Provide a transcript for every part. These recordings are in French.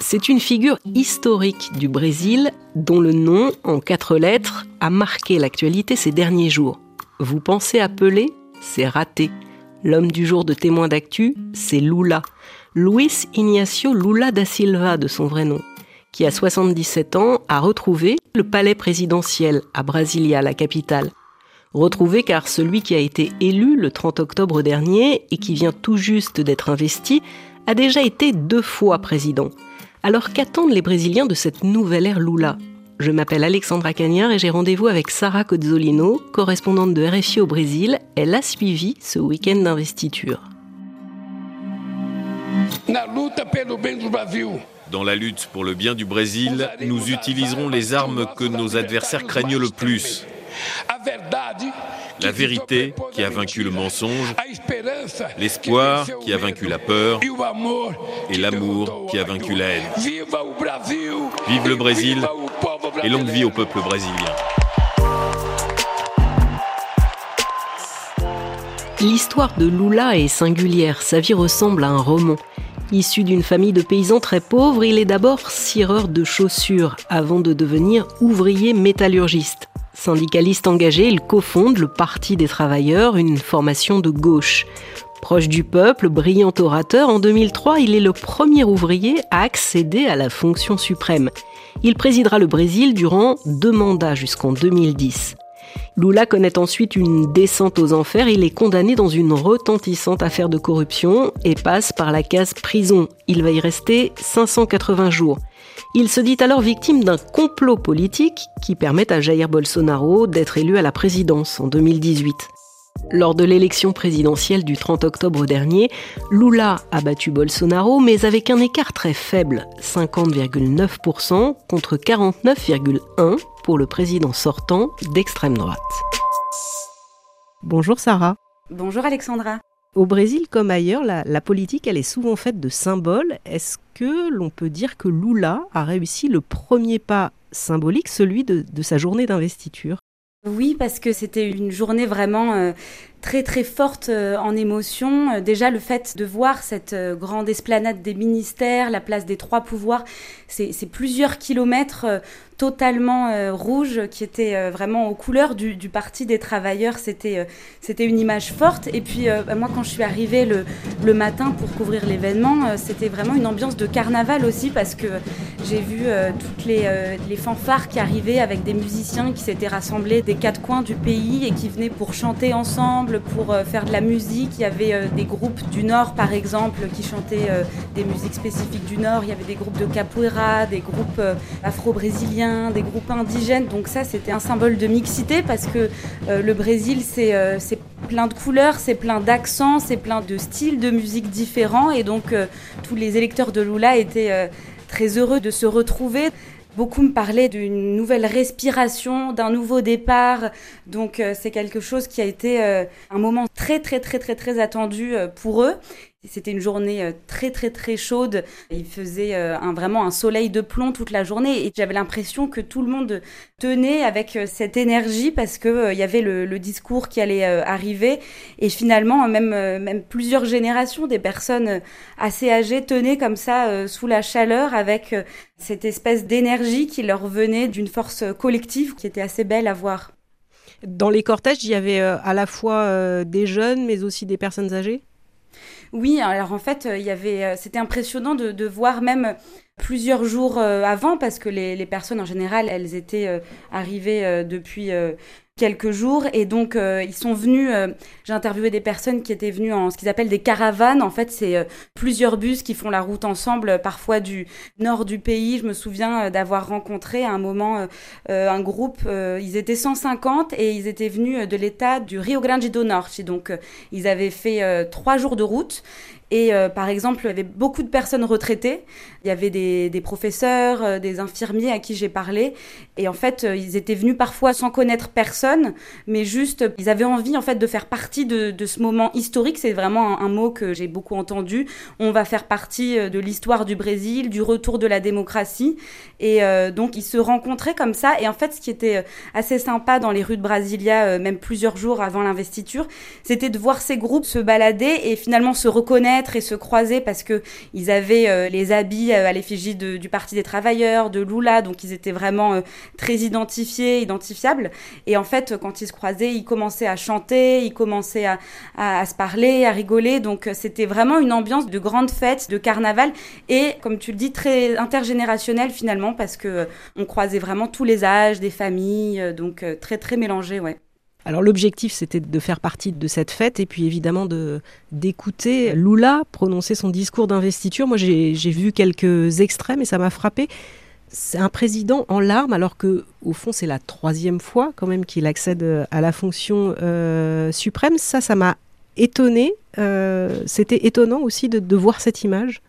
C'est une figure historique du Brésil dont le nom, en quatre lettres, a marqué l'actualité ces derniers jours. Vous pensez appeler? C'est raté. L'homme du jour de témoin d'actu, c'est Lula. Luis Ignacio Lula da Silva de son vrai nom, qui à 77 ans a retrouvé le palais présidentiel à Brasilia, la capitale. Retrouvé car celui qui a été élu le 30 octobre dernier et qui vient tout juste d'être investi a déjà été deux fois président. Alors qu'attendent les Brésiliens de cette nouvelle ère Lula? Je m'appelle Alexandra Cagnard et j'ai rendez-vous avec Sarah Cozzolino, correspondante de RFI au Brésil. Elle a suivi ce week-end d'investiture. Dans la lutte pour le bien du Brésil, nous utiliserons les armes que nos adversaires craignent le plus. La vérité qui a vaincu le mensonge, l'espoir qui a vaincu la peur et l'amour qui a vaincu la haine. Vive le Brésil et longue vie au peuple brésilien. L'histoire de Lula est singulière, sa vie ressemble à un roman. Issu d'une famille de paysans très pauvres, il est d'abord cireur de chaussures avant de devenir ouvrier métallurgiste. Syndicaliste engagé, il cofonde le Parti des travailleurs, une formation de gauche. Proche du peuple, brillant orateur, en 2003, il est le premier ouvrier à accéder à la fonction suprême. Il présidera le Brésil durant deux mandats jusqu'en 2010. Lula connaît ensuite une descente aux enfers. Il est condamné dans une retentissante affaire de corruption et passe par la case prison. Il va y rester 580 jours. Il se dit alors victime d'un complot politique qui permet à Jair Bolsonaro d'être élu à la présidence en 2018. Lors de l'élection présidentielle du 30 octobre dernier, Lula a battu Bolsonaro, mais avec un écart très faible, 50,9% contre 49,1% pour le président sortant d'extrême droite. Bonjour Sarah. Bonjour Alexandra. Au Brésil comme ailleurs, la, politique, elle est souvent faite de symboles. Est-ce que l'on peut dire que Lula a réussi le premier pas symbolique, celui de, sa journée d'investiture? Oui, parce que c'était une journée vraiment euh, très très forte euh, en émotion. Euh, déjà le fait de voir cette grande esplanade des ministères, la place des trois pouvoirs, c'est plusieurs kilomètres totalement euh, rouge, qui était euh, vraiment aux couleurs du, Parti des travailleurs. C'était euh, c'était une image forte. Et puis bah, moi, quand je suis arrivée le, le matin pour couvrir l'événement, c'était vraiment une ambiance de carnaval aussi, parce que j'ai vu toutes les, les, fanfares qui arrivaient avec des musiciens qui s'étaient rassemblés des quatre coins du pays et qui venaient pour chanter ensemble, pour faire de la musique. Il y avait des groupes du Nord, par exemple, qui chantaient des musiques spécifiques du Nord. Il y avait des groupes de capoeira, des groupes afro-brésiliens des groupes indigènes. Donc ça, c'était un symbole de mixité parce que euh, le Brésil, euh, c'est plein de couleurs, c'est plein d'accents, c'est plein de styles de musique différents. Et donc euh, tous les électeurs de Lula étaient très heureux de se retrouver. Beaucoup me parlaient d'une nouvelle respiration, d'un nouveau départ. Donc c'est quelque chose qui a été un moment très très très très très attendu pour eux. C'était une journée euh, très très très chaude. Il faisait euh, un, vraiment un soleil de plomb toute la journée et j'avais l'impression que tout le monde tenait avec euh, cette énergie parce que il y avait le, discours qui allait arriver et finalement même même plusieurs générations des personnes assez âgées tenaient comme ça sous la chaleur avec cette espèce d'énergie qui leur venait d'une force collective qui était assez belle à voir. Dans les cortèges, il y avait à la fois des jeunes mais aussi des personnes âgées? Oui, alors en fait, il y avait, euh, c'était impressionnant de, voir même plusieurs jours euh, avant, parce que les, personnes en général, elles étaient euh, arrivées depuis quelques jours et donc euh, ils sont venus euh, j'ai interviewé des personnes qui étaient venues en ce qu'ils appellent des caravanes. En fait c'est euh, plusieurs bus qui font la route ensemble parfois du nord du pays. Je me souviens d'avoir rencontré à un moment un groupe ils étaient 150 et ils étaient venus de l'état du Rio Grande do Norte. Donc ils avaient fait trois jours de route et euh, par exemple, il y avait beaucoup de personnes retraitées. Il y avait des, professeurs, euh, des infirmiers à qui j'ai parlé. Et en fait, euh, ils étaient venus parfois sans connaître personne, mais juste, ils avaient envie en fait de faire partie de ce moment historique. C'est vraiment un, mot que j'ai beaucoup entendu. On va faire partie de l'histoire du Brésil, du retour de la démocratie. Et donc, ils se rencontraient comme ça. Et en fait, ce qui était assez sympa dans les rues de Brasilia, même plusieurs jours avant l'investiture, c'était de voir ces groupes se balader et finalement se reconnaître et se croiser parce que ils avaient les habits à l'effigie du Parti des travailleurs, de Lula, donc ils étaient vraiment très identifiés, identifiables. Et en fait, quand ils se croisaient, ils commençaient à chanter, ils commençaient à, à se parler, à rigoler. Donc c'était vraiment une ambiance de grande fête, de carnaval et, comme tu le dis, très intergénérationnel finalement parce que on croisait vraiment tous les âges, des familles, donc très très mélangé, ouais. Alors l'objectif c'était de faire partie de cette fête et puis évidemment de d'écouter Lula prononcer son discours d'investiture. Moi j'ai vu quelques extraits mais ça m'a frappé. C'est un président en larmes alors que au fond c'est la troisième fois quand même qu'il accède à la fonction euh, suprême. Ça ça m'a étonné. Euh, c'était étonnant aussi de voir cette image.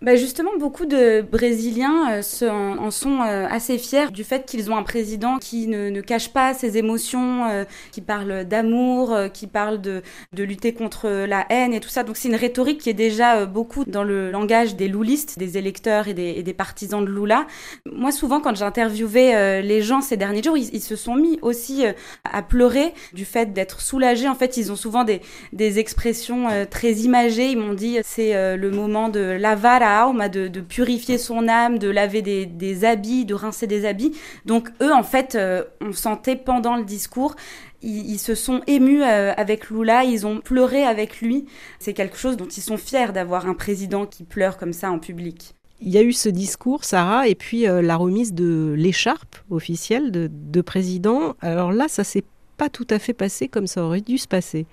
Bah justement, beaucoup de Brésiliens euh, en, sont euh, assez fiers du fait qu'ils ont un président qui ne, ne cache pas ses émotions, euh, qui parle d'amour, qui parle de, de, lutter contre la haine et tout ça. Donc c'est une rhétorique qui est déjà beaucoup dans le langage des loulistes, des électeurs et des, et des partisans de Lula. Moi, souvent, quand j'ai interviewé les gens ces derniers jours, ils, se sont mis aussi à pleurer du fait d'être soulagés. En fait, ils ont souvent des, des expressions très imagées. Ils m'ont dit c'est le moment de de, purifier son âme, de laver des, habits, de rincer des habits. Donc eux, en fait, euh, on sentait pendant le discours, ils, se sont émus euh, avec Lula, ils ont pleuré avec lui. C'est quelque chose dont ils sont fiers d'avoir un président qui pleure comme ça en public. Il y a eu ce discours, Sarah, et puis euh, la remise de l'écharpe officielle de, de président. Alors là, ça s'est pas tout à fait passé comme ça aurait dû se passer.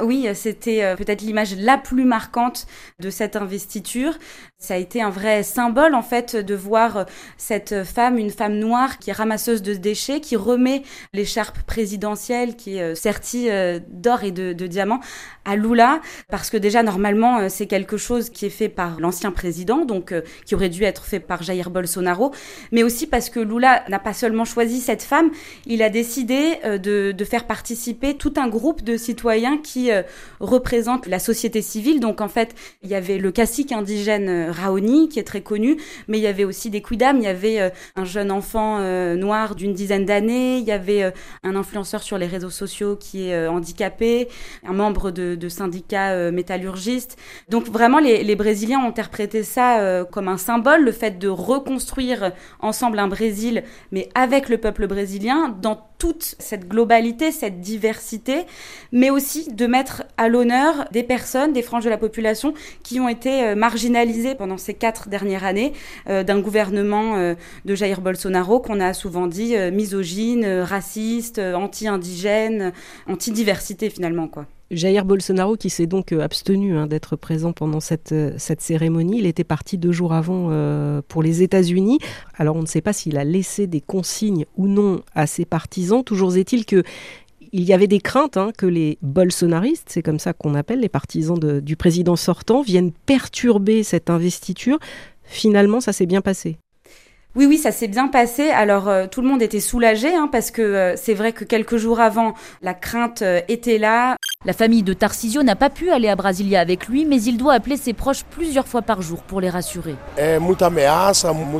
Oui, c'était euh, peut-être l'image la plus marquante de cette investiture. Ça a été un vrai symbole en fait de voir cette femme, une femme noire qui est ramasseuse de déchets, qui remet l'écharpe présidentielle qui est euh, sertie euh, d'or et de, diamants à Lula, parce que déjà normalement c'est quelque chose qui est fait par l'ancien président, donc qui aurait dû être fait par Jair Bolsonaro, mais aussi parce que Lula n'a pas seulement choisi cette femme, il a décidé de faire participer tout un groupe de citoyens qui euh, représente la société civile. Donc en fait, il y avait le cacique indigène euh, Raoni qui est très connu, mais il y avait aussi des quidam, il y avait euh, un jeune enfant noir d'une dizaine d'années, il y avait un influenceur sur les réseaux sociaux qui est handicapé, un membre de, syndicats métallurgistes. Donc vraiment, les, les, Brésiliens ont interprété ça comme un symbole, le fait de reconstruire ensemble un Brésil, mais avec le peuple brésilien, dans toute cette globalité, cette diversité, mais aussi de mettre à l'honneur des personnes, des franges de la population qui ont été euh, marginalisées pendant ces quatre dernières années euh, d'un gouvernement euh, de Jair Bolsonaro qu'on a souvent dit misogyne, raciste, anti-indigène, anti-diversité finalement quoi. Jair Bolsonaro, qui s'est donc euh, abstenu hein, d'être présent pendant cette, euh, cette cérémonie, il était parti deux jours avant euh, pour les États-Unis. Alors on ne sait pas s'il a laissé des consignes ou non à ses partisans. Toujours est-il que il y avait des craintes hein, que les bolsonaristes, c'est comme ça qu'on appelle les partisans du président sortant, viennent perturber cette investiture. Finalement, ça s'est bien passé. Oui, oui, ça s'est bien passé. Alors euh, tout le monde était soulagé hein, parce que euh, c'est vrai que quelques jours avant, la crainte euh, était là. La famille de Tarcisio n'a pas pu aller à Brasilia avec lui, mais il doit appeler ses proches plusieurs fois par jour pour les rassurer.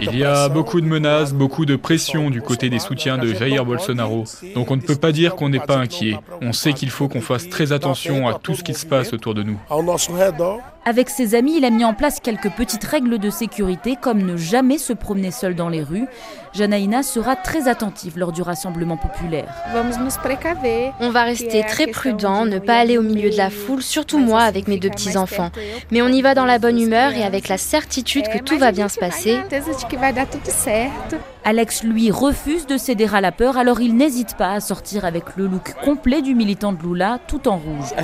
Il y a beaucoup de menaces, beaucoup de pression du côté des soutiens de Jair Bolsonaro. Donc on ne peut pas dire qu'on n'est pas inquiet. On sait qu'il faut qu'on fasse très attention à tout ce qui se passe autour de nous. Avec ses amis, il a mis en place quelques petites règles de sécurité, comme ne jamais se promener seul dans les rues. Janaïna sera très attentive lors du rassemblement populaire. On va rester très prudent, ne pas aller au milieu de la foule, surtout moi avec mes deux petits-enfants. Mais on y va dans la bonne humeur et avec la certitude que tout va bien se passer. Alex, lui, refuse de céder à la peur, alors il n'hésite pas à sortir avec le look complet du militant de Lula, tout en rouge.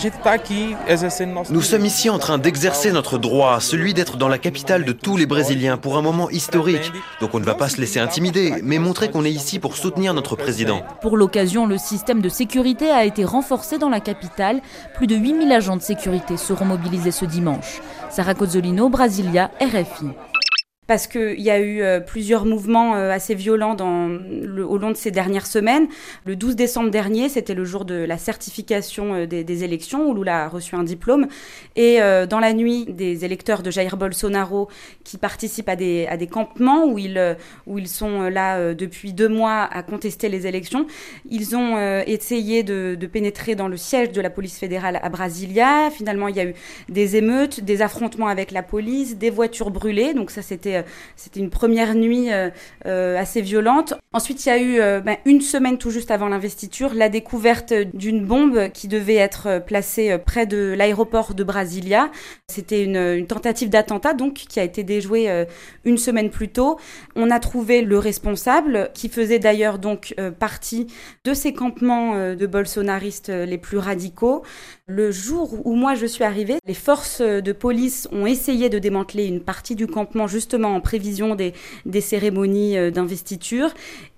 Nous sommes ici en train d'exercer notre droit, celui d'être dans la capitale de tous les Brésiliens pour un moment historique. Donc on ne va pas se laisser intimider, mais montrer qu'on est ici pour soutenir notre président. Pour l'occasion, le système de sécurité a été renforcé dans la capitale. Plus de 8000 agents de sécurité seront mobilisés ce dimanche. Sarah Cozzolino, Brasilia, RFI. Parce qu'il y a eu euh, plusieurs mouvements euh, assez violents dans au long de ces dernières semaines. Le 12 décembre dernier, c'était le jour de la certification euh, des, élections, où Lula a reçu un diplôme. Et dans la nuit, des électeurs de Jair Bolsonaro qui participent à des, à des campements où ils, où ils sont là depuis deux mois à contester les élections, ils ont essayé de, de pénétrer dans le siège de la police fédérale à Brasilia. Finalement, il y a eu des émeutes, des affrontements avec la police, des voitures brûlées. Donc ça, c'était euh, c'était une première nuit euh, euh, assez violente. Ensuite, il y a eu ben, une semaine tout juste avant l'investiture la découverte d'une bombe qui devait être placée près de l'aéroport de Brasilia. C'était une, tentative d'attentat donc qui a été déjouée une semaine plus tôt. On a trouvé le responsable qui faisait d'ailleurs donc partie de ces campements de bolsonaristes les plus radicaux. Le jour où moi je suis arrivée, les forces de police ont essayé de démanteler une partie du campement justement en prévision des, des cérémonies euh, d'investiture.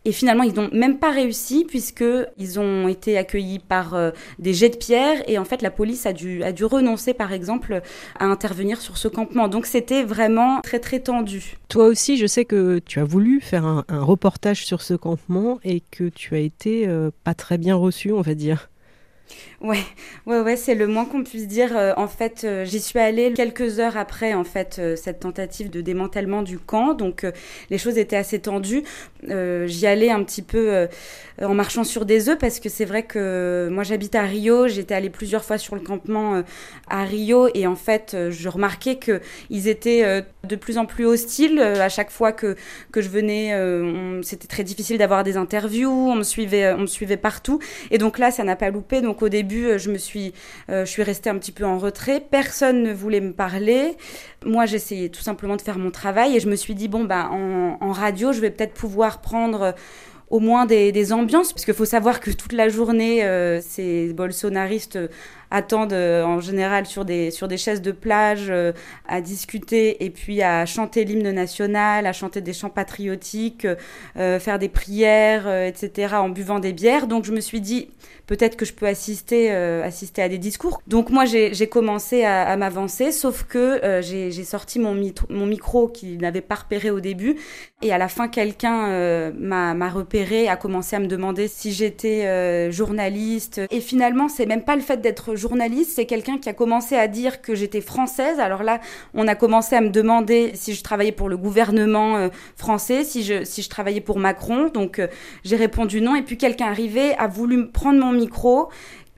Et finalement, ils n'ont même pas réussi puisqu'ils ont été accueillis par euh, des jets de pierre et en fait, la police a dû, a dû renoncer, par exemple, à intervenir sur ce campement. Donc, c'était vraiment très, très tendu. Toi aussi, je sais que tu as voulu faire un, reportage sur ce campement et que tu as été euh, pas très bien reçu, on va dire. Ouais, ouais, ouais, c'est le moins qu'on puisse dire. Euh, en fait, euh, j'y suis allée quelques heures après, en fait, euh, cette tentative de démantèlement du camp. Donc, les choses étaient assez tendues. j'y allais un petit peu en marchant sur des œufs parce que c'est vrai que moi, j'habite à Rio. J'étais allée plusieurs fois sur le campement à Rio et en fait, je remarquais que ils étaient de plus en plus hostiles à chaque fois que que je venais. C'était très difficile d'avoir des interviews. On me suivait, on me suivait partout. Et donc là, ça n'a pas loupé. Donc au début, euh, je me suis, euh, je suis restée un petit peu en retrait. Personne ne voulait me parler. Moi, j'essayais tout simplement de faire mon travail et je me suis dit bon ben en, radio, je vais peut-être pouvoir prendre euh, au moins des, ambiances, qu'il faut savoir que toute la journée, ces bolsonaristes attendent en général sur des, sur des chaises de plage à discuter et puis à chanter l'hymne national, à chanter des chants patriotiques, faire des prières, etc., en buvant des bières. Donc je me suis dit, peut-être que je peux assister, euh, assister à des discours. Donc moi, j'ai commencé à, m'avancer, sauf que euh, j'ai sorti mon, micro qui n'avait pas repéré au début. Et à la fin, quelqu'un euh, m'a repéré, a commencé à me demander si j'étais journaliste. Et finalement, c'est même pas le fait d'être journaliste, c'est quelqu'un qui a commencé à dire que j'étais française. Alors là, on a commencé à me demander si je travaillais pour le gouvernement français, si je, si je travaillais pour Macron. Donc j'ai répondu non. Et puis quelqu'un arrivé, a voulu prendre mon micro.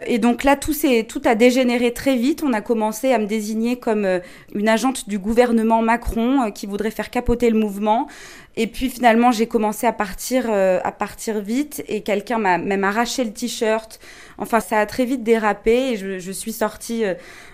Et donc là, tout, tout a dégénéré très vite. On a commencé à me désigner comme euh, une agente du gouvernement Macron euh, qui voudrait faire capoter le mouvement. Et puis finalement, j'ai commencé à partir, euh, à partir vite et quelqu'un m'a même arraché le t-shirt. Enfin, ça a très vite dérapé et je, suis sortie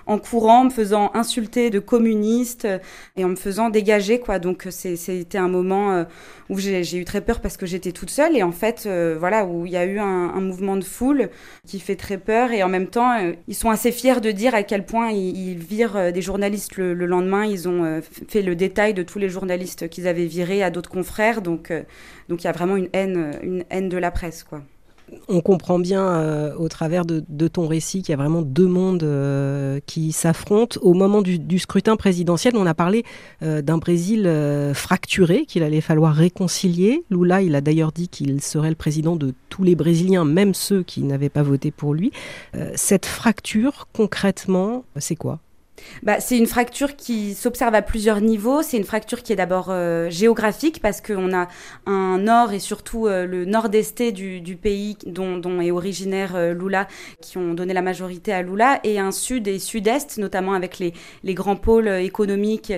en courant, me faisant insulter de communiste et en me faisant dégager, quoi. Donc c'était un moment où j'ai eu très peur parce que j'étais toute seule et en fait, voilà, où il y a eu un, mouvement de foule qui fait très peur et en même temps, euh, ils sont assez fiers de dire à quel point ils, virent euh, des journalistes le, lendemain. Ils ont euh, fait le détail de tous les journalistes qu'ils avaient virés à d'autres confrères. Donc, donc il y a vraiment une haine, une haine de la presse, quoi on comprend bien euh, au travers de, ton récit qu'il y a vraiment deux mondes euh, qui s'affrontent. Au moment du, scrutin présidentiel, on a parlé euh, d'un Brésil fracturé qu'il allait falloir réconcilier. Lula, il a d'ailleurs dit qu'il serait le président de tous les Brésiliens, même ceux qui n'avaient pas voté pour lui. cette fracture, concrètement, c'est quoi? Bah, c'est une fracture qui s'observe à plusieurs niveaux. C'est une fracture qui est d'abord euh, géographique parce qu'on a un nord et surtout euh, le nord-est du, pays dont, est originaire euh, Lula, qui ont donné la majorité à Lula, et un sud et sud-est, notamment avec les, grands pôles économiques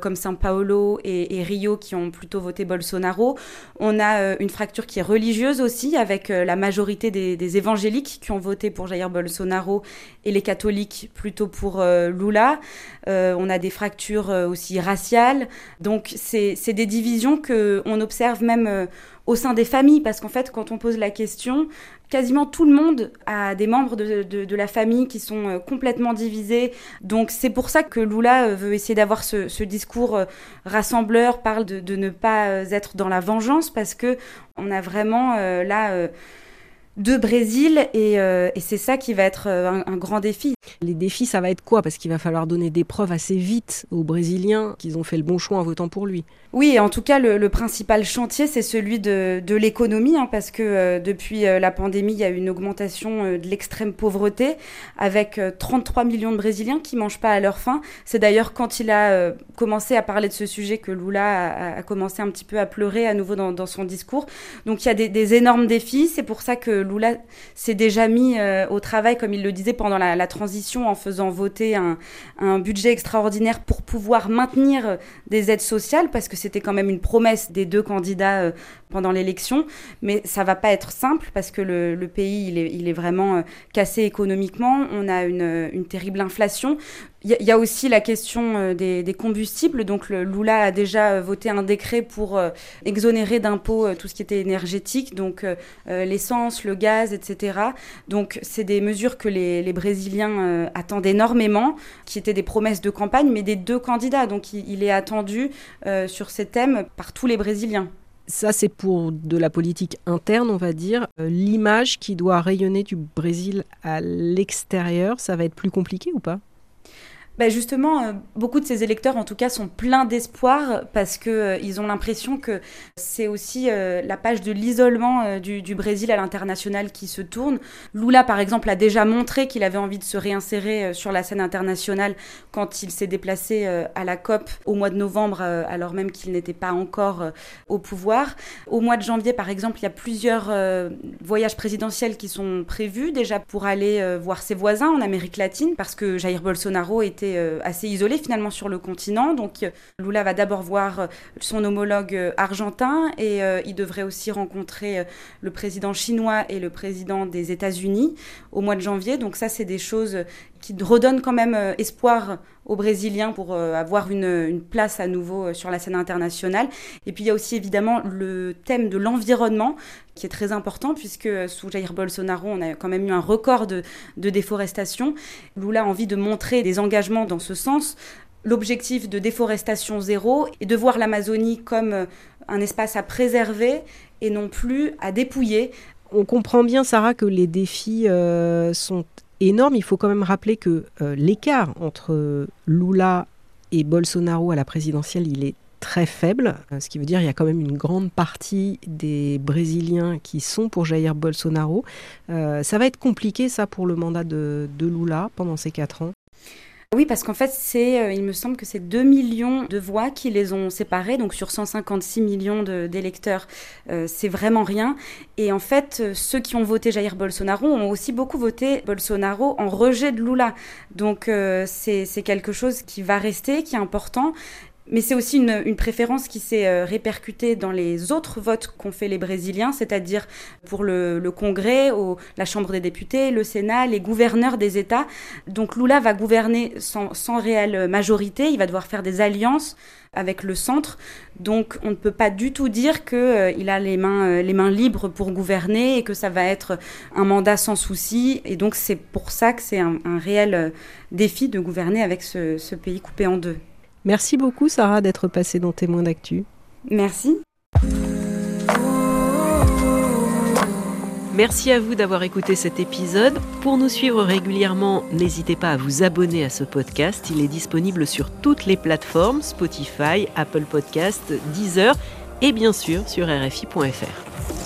comme São Paulo et, Rio qui ont plutôt voté Bolsonaro. On a une fracture qui est religieuse aussi avec la majorité des, évangéliques qui ont voté pour Jair Bolsonaro et les catholiques plutôt pour Lula. Euh, on a des fractures euh, aussi raciales. Donc c'est des divisions que on observe même euh, au sein des familles, parce qu'en fait, quand on pose la question, quasiment tout le monde a des membres de, la famille qui sont complètement divisés. Donc c'est pour ça que Lula veut essayer d'avoir ce, discours rassembleur, parle de, ne pas être dans la vengeance, parce que on a vraiment là de Brésil et, euh, et c'est ça qui va être euh, un, grand défi. Les défis, ça va être quoi? Parce qu'il va falloir donner des preuves assez vite aux Brésiliens qu'ils ont fait le bon choix en votant pour lui. Oui, en tout cas, le, principal chantier, c'est celui de, de l'économie, hein, parce que euh, depuis la pandémie, il y a eu une augmentation de l'extrême pauvreté, avec 33 millions de Brésiliens qui mangent pas à leur faim. C'est d'ailleurs quand il a commencé à parler de ce sujet que Lula a, a, commencé un petit peu à pleurer à nouveau dans, dans son discours. Donc il y a des, des énormes défis. C'est pour ça que Lula s'est déjà mis euh, au travail, comme il le disait pendant la, transition, en faisant voter un, budget extraordinaire pour pouvoir maintenir des aides sociales, parce que c'était quand même une promesse des deux candidats euh, pendant l'élection. Mais ça va pas être simple, parce que le, pays, il est, vraiment cassé économiquement. On a une terrible inflation. Il y, a aussi la question euh, des, combustibles. Donc, Lula a déjà euh, voté un décret pour euh, exonérer d'impôts tout ce qui était énergétique, donc l'essence, le gaz, etc. Donc, c'est des mesures que les, Brésiliens attendent énormément, qui étaient des promesses de campagne, mais des deux candidats. Donc, il, est attendu sur ces thèmes par tous les Brésiliens. Ça, c'est pour de la politique interne, on va dire. L'image qui doit rayonner du Brésil à l'extérieur, ça va être plus compliqué ou pas? Bah, justement, euh, beaucoup de ces électeurs, en tout cas, sont pleins d'espoir parce que euh, ont l'impression que c'est aussi euh, la page de l'isolement du, Brésil à l'international qui se tourne. Lula, par exemple, a déjà montré qu'il avait envie de se réinsérer sur la scène internationale quand il s'est déplacé à la COP au mois de novembre, alors même qu'il n'était pas encore au pouvoir. Au mois de janvier, par exemple, il y a plusieurs voyages présidentiels qui sont prévus déjà pour aller voir ses voisins en Amérique latine parce que Jair Bolsonaro était euh, assez isolé finalement sur le continent. Donc euh, Lula va d'abord voir euh, son homologue argentin et il devrait aussi rencontrer le président chinois et le président des États-Unis au mois de janvier. Donc ça, c'est des choses qui redonnent quand même espoir aux Brésiliens pour avoir une, place à nouveau sur la scène internationale. Et puis il y a aussi évidemment le thème de l'environnement qui est très important puisque sous Jair Bolsonaro, on a quand même eu un record de, déforestation. Lula a envie de montrer des engagements dans ce sens l'objectif de déforestation zéro et de voir l'Amazonie comme euh, un espace à préserver et non plus à dépouiller. On comprend bien, Sarah, que les défis euh, sont énormes. Il faut quand même rappeler que euh, l'écart entre Lula et Bolsonaro à la présidentielle, il est très faible, euh, ce qui veut dire qu'il y a quand même une grande partie des Brésiliens qui sont pour Jair Bolsonaro. Euh, ça va être compliqué ça pour le mandat de Lula pendant ces quatre ans. Oui, parce qu'en fait, c'est, euh, il me semble que c'est 2 millions de voix qui les ont séparés, donc sur 156 millions d'électeurs, c'est vraiment rien. Et en fait, ceux qui ont voté Jair Bolsonaro ont aussi beaucoup voté Bolsonaro en rejet de Lula. Donc c'est quelque chose qui va rester, qui est important. Mais c'est aussi une, préférence qui s'est euh, répercutée dans les autres votes qu'ont fait les Brésiliens, c'est-à-dire pour le, Congrès, la Chambre des députés, le Sénat, les gouverneurs des États. Donc Lula va gouverner sans, sans réelle majorité, il va devoir faire des alliances avec le centre. Donc on ne peut pas du tout dire qu'il euh, a les mains, euh, les mains libres pour gouverner et que ça va être un mandat sans souci. Et donc c'est pour ça que c'est un, réel défi de gouverner avec ce pays coupé en deux. Merci beaucoup Sarah d'être passée dans Témoins d'actu. Merci. Merci à vous d'avoir écouté cet épisode. Pour nous suivre régulièrement, n'hésitez pas à vous abonner à ce podcast. Il est disponible sur toutes les plateformes Spotify, Apple Podcast, Deezer et bien sûr sur rfi.fr.